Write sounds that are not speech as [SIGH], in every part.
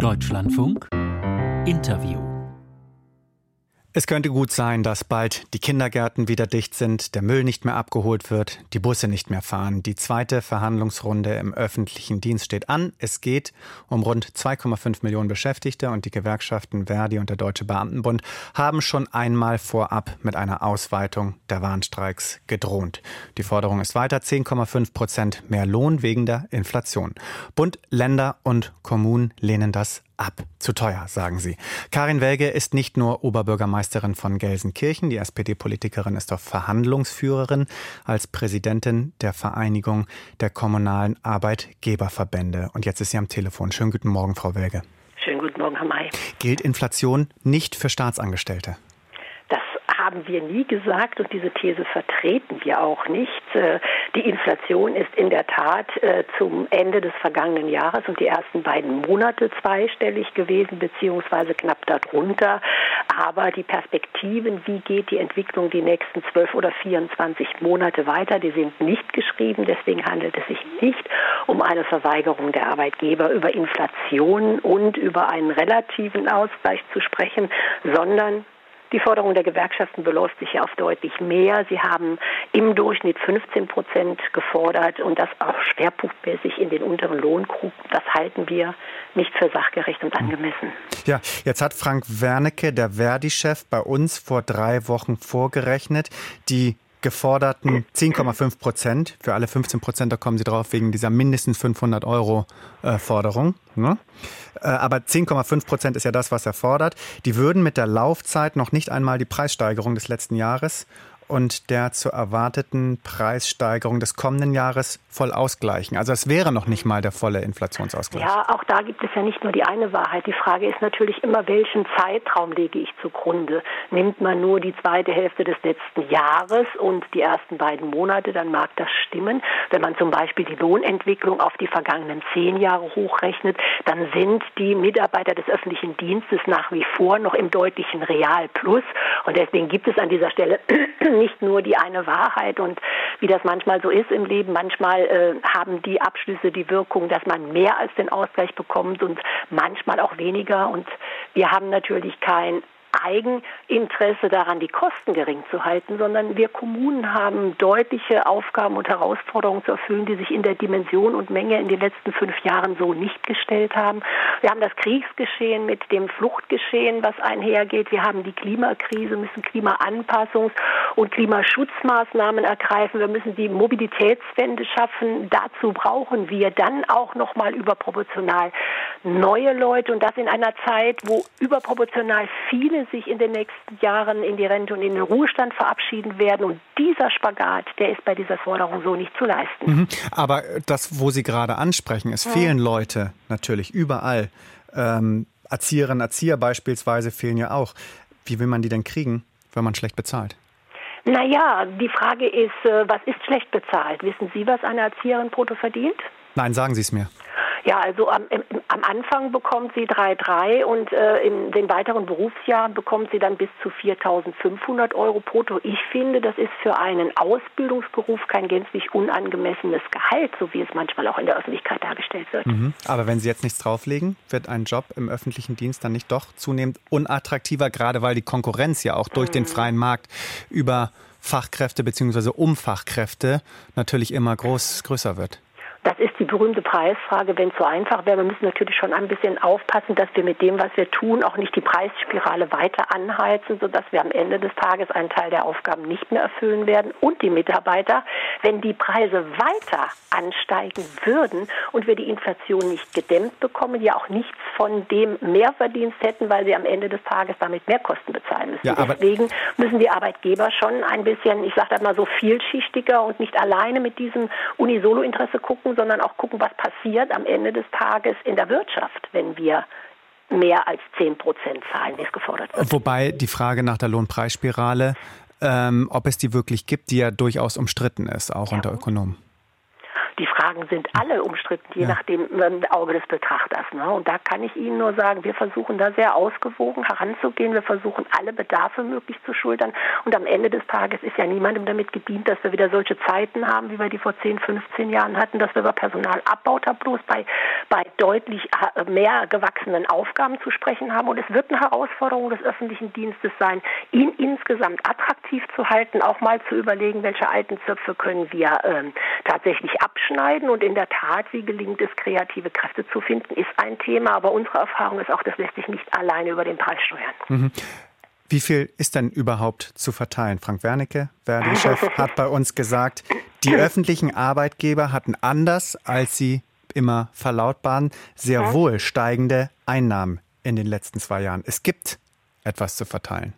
Deutschlandfunk. Interview es könnte gut sein, dass bald die Kindergärten wieder dicht sind, der Müll nicht mehr abgeholt wird, die Busse nicht mehr fahren. Die zweite Verhandlungsrunde im öffentlichen Dienst steht an. Es geht um rund 2,5 Millionen Beschäftigte und die Gewerkschaften Verdi und der Deutsche Beamtenbund haben schon einmal vorab mit einer Ausweitung der Warnstreiks gedroht. Die Forderung ist weiter 10,5 Prozent mehr Lohn wegen der Inflation. Bund, Länder und Kommunen lehnen das ab. Zu teuer, sagen sie. Karin Welge ist nicht nur Oberbürgermeisterin von Gelsenkirchen, die SPD-Politikerin ist auch Verhandlungsführerin als Präsidentin der Vereinigung der kommunalen Arbeitgeberverbände. Und jetzt ist sie am Telefon. Schönen guten Morgen, Frau Welge. Schönen guten Morgen, Herr May. Gilt Inflation nicht für Staatsangestellte? Haben wir nie gesagt und diese These vertreten wir auch nicht. Äh, die Inflation ist in der Tat äh, zum Ende des vergangenen Jahres und die ersten beiden Monate zweistellig gewesen, beziehungsweise knapp darunter. Aber die Perspektiven, wie geht die Entwicklung die nächsten zwölf oder 24 Monate weiter, die sind nicht geschrieben. Deswegen handelt es sich nicht um eine Verweigerung der Arbeitgeber über Inflation und über einen relativen Ausgleich zu sprechen, sondern die Forderung der Gewerkschaften beläuft sich ja auf deutlich mehr. Sie haben im Durchschnitt 15 Prozent gefordert und das auch schwerpunktmäßig in den unteren Lohngruppen. Das halten wir nicht für sachgerecht und angemessen. Ja, jetzt hat Frank Wernicke, der Verdi-Chef, bei uns vor drei Wochen vorgerechnet, die geforderten 10,5 Prozent. Für alle 15 Prozent, da kommen Sie drauf wegen dieser mindestens 500 Euro äh, Forderung. Ne? Äh, aber 10,5 Prozent ist ja das, was er fordert. Die würden mit der Laufzeit noch nicht einmal die Preissteigerung des letzten Jahres und der zu erwarteten Preissteigerung des kommenden Jahres voll ausgleichen. Also es wäre noch nicht mal der volle Inflationsausgleich. Ja, auch da gibt es ja nicht nur die eine Wahrheit. Die Frage ist natürlich immer, welchen Zeitraum lege ich zugrunde? Nimmt man nur die zweite Hälfte des letzten Jahres und die ersten beiden Monate, dann mag das stimmen. Wenn man zum Beispiel die Lohnentwicklung auf die vergangenen zehn Jahre hochrechnet, dann sind die Mitarbeiter des öffentlichen Dienstes nach wie vor noch im deutlichen Realplus. Und deswegen gibt es an dieser Stelle nicht nur die eine Wahrheit und wie das manchmal so ist im Leben. Manchmal äh, haben die Abschlüsse die Wirkung, dass man mehr als den Ausgleich bekommt und manchmal auch weniger. Und wir haben natürlich kein Eigeninteresse daran, die Kosten gering zu halten, sondern wir Kommunen haben deutliche Aufgaben und Herausforderungen zu erfüllen, die sich in der Dimension und Menge in den letzten fünf Jahren so nicht gestellt haben. Wir haben das Kriegsgeschehen mit dem Fluchtgeschehen, was einhergeht. Wir haben die Klimakrise, müssen Klimaanpassungs- und Klimaschutzmaßnahmen ergreifen. Wir müssen die Mobilitätswende schaffen. Dazu brauchen wir dann auch noch mal überproportional neue Leute und das in einer Zeit, wo überproportional viele viele sich in den nächsten Jahren in die Rente und in den Ruhestand verabschieden werden. Und dieser Spagat, der ist bei dieser Forderung so nicht zu leisten. Mhm. Aber das, wo Sie gerade ansprechen, es ja. fehlen Leute natürlich überall. Ähm, Erzieherinnen, Erzieher beispielsweise fehlen ja auch. Wie will man die denn kriegen, wenn man schlecht bezahlt? Naja, die Frage ist, äh, was ist schlecht bezahlt? Wissen Sie, was eine Erzieherin brutto verdient? Nein, sagen Sie es mir. Ja, also am, am Anfang bekommt sie 3,3 und äh, in den weiteren Berufsjahren bekommt sie dann bis zu 4.500 Euro brutto. Ich finde, das ist für einen Ausbildungsberuf kein gänzlich unangemessenes Gehalt, so wie es manchmal auch in der Öffentlichkeit dargestellt wird. Mhm. Aber wenn Sie jetzt nichts drauflegen, wird ein Job im öffentlichen Dienst dann nicht doch zunehmend unattraktiver, gerade weil die Konkurrenz ja auch durch mhm. den freien Markt über Fachkräfte bzw. Umfachkräfte natürlich immer groß, größer wird. Das ist die berühmte Preisfrage, wenn es so einfach wäre. Wir müssen natürlich schon ein bisschen aufpassen, dass wir mit dem, was wir tun, auch nicht die Preisspirale weiter anheizen, sodass wir am Ende des Tages einen Teil der Aufgaben nicht mehr erfüllen werden. Und die Mitarbeiter, wenn die Preise weiter ansteigen würden und wir die Inflation nicht gedämmt bekommen, ja auch nichts von dem Mehrverdienst hätten, weil sie am Ende des Tages damit mehr Kosten bezahlen müssen. Ja, Deswegen müssen die Arbeitgeber schon ein bisschen, ich sage mal so vielschichtiger und nicht alleine mit diesem Unisolo-Interesse gucken, gucken, sondern auch gucken, was passiert am Ende des Tages in der Wirtschaft, wenn wir mehr als 10 Prozent zahlen, wie es gefordert wird. Wobei die Frage nach der Lohnpreisspirale, ähm, ob es die wirklich gibt, die ja durchaus umstritten ist, auch ja. unter Ökonomen. Die Fragen sind alle umstritten, je ja. nach dem Auge des Betrachters. Ne? Und da kann ich Ihnen nur sagen, wir versuchen da sehr ausgewogen heranzugehen. Wir versuchen alle Bedarfe möglich zu schultern. Und am Ende des Tages ist ja niemandem damit gedient, dass wir wieder solche Zeiten haben, wie wir die vor 10, 15 Jahren hatten, dass wir über Personalabbautablos bei, bei deutlich äh, mehr gewachsenen Aufgaben zu sprechen haben. Und es wird eine Herausforderung des öffentlichen Dienstes sein, ihn insgesamt attraktiv zu halten, auch mal zu überlegen, welche alten Zöpfe können wir ähm, tatsächlich abschneiden. Und in der Tat, wie gelingt es, kreative Kräfte zu finden, ist ein Thema. Aber unsere Erfahrung ist auch, das lässt sich nicht alleine über den Preis steuern. Mhm. Wie viel ist denn überhaupt zu verteilen? Frank Wernicke, Verdi-Chef, [LAUGHS] hat bei uns gesagt, die öffentlichen Arbeitgeber hatten anders, als sie immer verlautbaren, sehr wohl steigende Einnahmen in den letzten zwei Jahren. Es gibt etwas zu verteilen.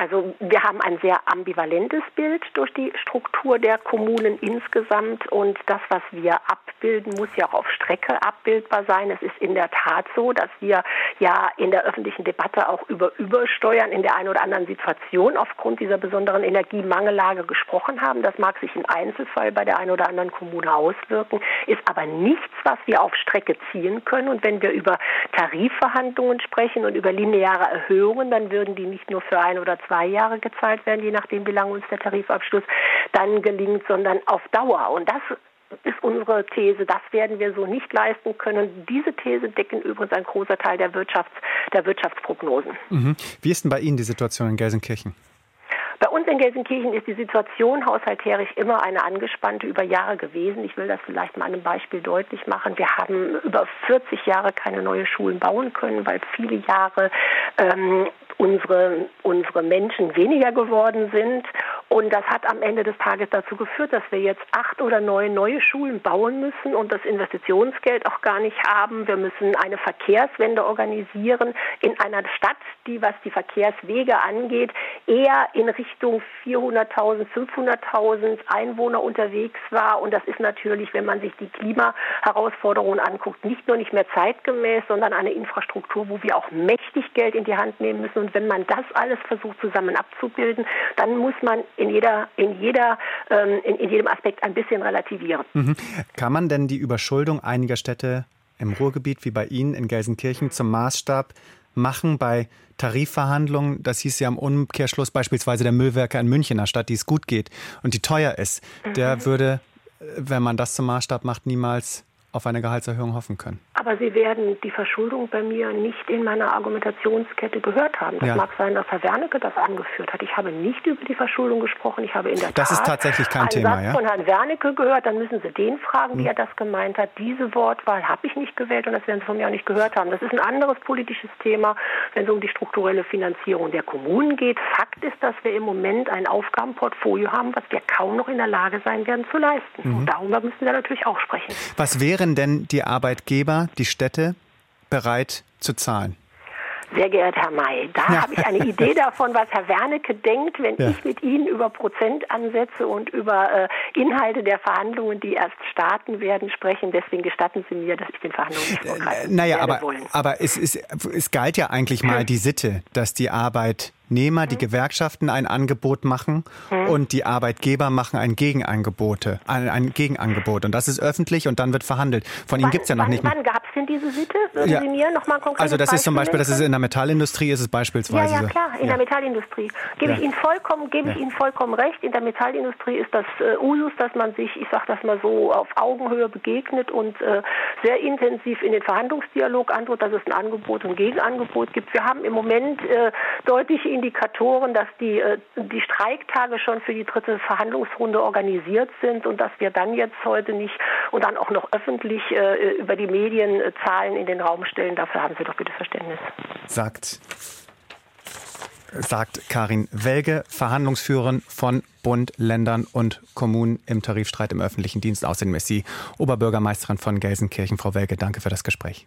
Also wir haben ein sehr ambivalentes Bild durch die Struktur der Kommunen insgesamt und das, was wir abbilden, muss ja auch auf Strecke abbildbar sein. Es ist in der Tat so, dass wir ja in der öffentlichen Debatte auch über Übersteuern in der einen oder anderen Situation aufgrund dieser besonderen Energiemangellage gesprochen haben. Das mag sich im Einzelfall bei der einen oder anderen Kommune auswirken, ist aber nichts, was wir auf Strecke ziehen können. Und wenn wir über Tarifverhandlungen sprechen und über lineare Erhöhungen, dann würden die nicht nur für ein oder zwei Jahre gezahlt werden, je nachdem, wie lange uns der Tarifabschluss dann gelingt, sondern auf Dauer. Und das ist unsere These, das werden wir so nicht leisten können. Diese These decken übrigens ein großer Teil der, Wirtschafts-, der Wirtschaftsprognosen. Mhm. Wie ist denn bei Ihnen die Situation in Gelsenkirchen? Bei uns in Gelsenkirchen ist die Situation haushalterisch immer eine angespannte über Jahre gewesen. Ich will das vielleicht mal an einem Beispiel deutlich machen. Wir haben über 40 Jahre keine neue Schulen bauen können, weil viele Jahre ähm, unsere, unsere Menschen weniger geworden sind. Und das hat am Ende des Tages dazu geführt, dass wir jetzt acht oder neun neue Schulen bauen müssen und das Investitionsgeld auch gar nicht haben. Wir müssen eine Verkehrswende organisieren in einer Stadt, die, was die Verkehrswege angeht, eher in Richtung 400.000, 500.000 Einwohner unterwegs war. Und das ist natürlich, wenn man sich die Klimaherausforderungen anguckt, nicht nur nicht mehr zeitgemäß, sondern eine Infrastruktur, wo wir auch mächtig Geld in die Hand nehmen müssen. Und wenn man das alles versucht zusammen abzubilden, dann muss man in jeder, in jeder, ähm, in, in, jedem Aspekt ein bisschen relativieren. Mhm. Kann man denn die Überschuldung einiger Städte im Ruhrgebiet wie bei Ihnen in Gelsenkirchen zum Maßstab machen bei Tarifverhandlungen. Das hieß ja im Umkehrschluss beispielsweise der Müllwerker in München, einer Stadt, die es gut geht und die teuer ist. Mhm. Der würde, wenn man das zum Maßstab macht, niemals auf eine Gehaltserhöhung hoffen können. Aber Sie werden die Verschuldung bei mir nicht in meiner Argumentationskette gehört haben. Das ja. mag sein, dass Herr Wernicke das angeführt hat. Ich habe nicht über die Verschuldung gesprochen. Ich habe in der das Tat ist tatsächlich kein einen Thema, Satz ja? von Herrn Wernicke gehört. Dann müssen Sie den fragen, hm. wie er das gemeint hat. Diese Wortwahl habe ich nicht gewählt und das werden Sie von mir auch nicht gehört haben. Das ist ein anderes politisches Thema, wenn es um die strukturelle Finanzierung der Kommunen geht. Fakt ist, dass wir im Moment ein Aufgabenportfolio haben, was wir kaum noch in der Lage sein werden zu leisten. Mhm. Und darüber müssen wir natürlich auch sprechen. Was wären denn die Arbeitgeber, die Städte, bereit zu zahlen? Sehr geehrter Herr May, da ja. habe ich eine Idee [LAUGHS] davon, was Herr Wernicke denkt, wenn ja. ich mit Ihnen über Prozentansätze und über äh, Inhalte der Verhandlungen, die erst starten werden, sprechen. Deswegen gestatten Sie mir, dass ich den Verhandlungen nicht vorgreifen äh, Naja, aber, aber es, ist, es galt ja eigentlich mal [CLEARS THROAT] die Sitte, dass die Arbeit Arbeitnehmer, die Gewerkschaften ein Angebot machen und die Arbeitgeber machen ein Gegenangebot, ein, ein Gegenangebot. Und das ist öffentlich und dann wird verhandelt. Von Ihnen gibt es ja noch wann, nicht. Wann gab es denn diese Sitte? Würden ja. Sie mir noch mal konkret Also das ist zum Beispiel, das ist in der Metallindustrie ist es beispielsweise. Ja, ja klar, in ja. der Metallindustrie. Gebe ich Ihnen vollkommen, gebe ich Ihnen vollkommen recht. In der Metallindustrie ist das äh, Usus, dass man sich, ich sage das mal so, auf Augenhöhe begegnet und äh, sehr intensiv in den Verhandlungsdialog antwortet, dass es ein Angebot und Gegenangebot gibt. Wir haben im Moment äh, deutliche Indikatoren, dass die, äh, die Streiktage schon für die dritte Verhandlungsrunde organisiert sind und dass wir dann jetzt heute nicht und dann auch noch öffentlich äh, über die Medien äh, Zahlen in den Raum stellen. Dafür haben Sie doch bitte Verständnis. Sagt sagt Karin Welge, Verhandlungsführerin von Bund, Ländern und Kommunen im Tarifstreit im öffentlichen Dienst. Außerdem ist sie Oberbürgermeisterin von Gelsenkirchen. Frau Welge, danke für das Gespräch.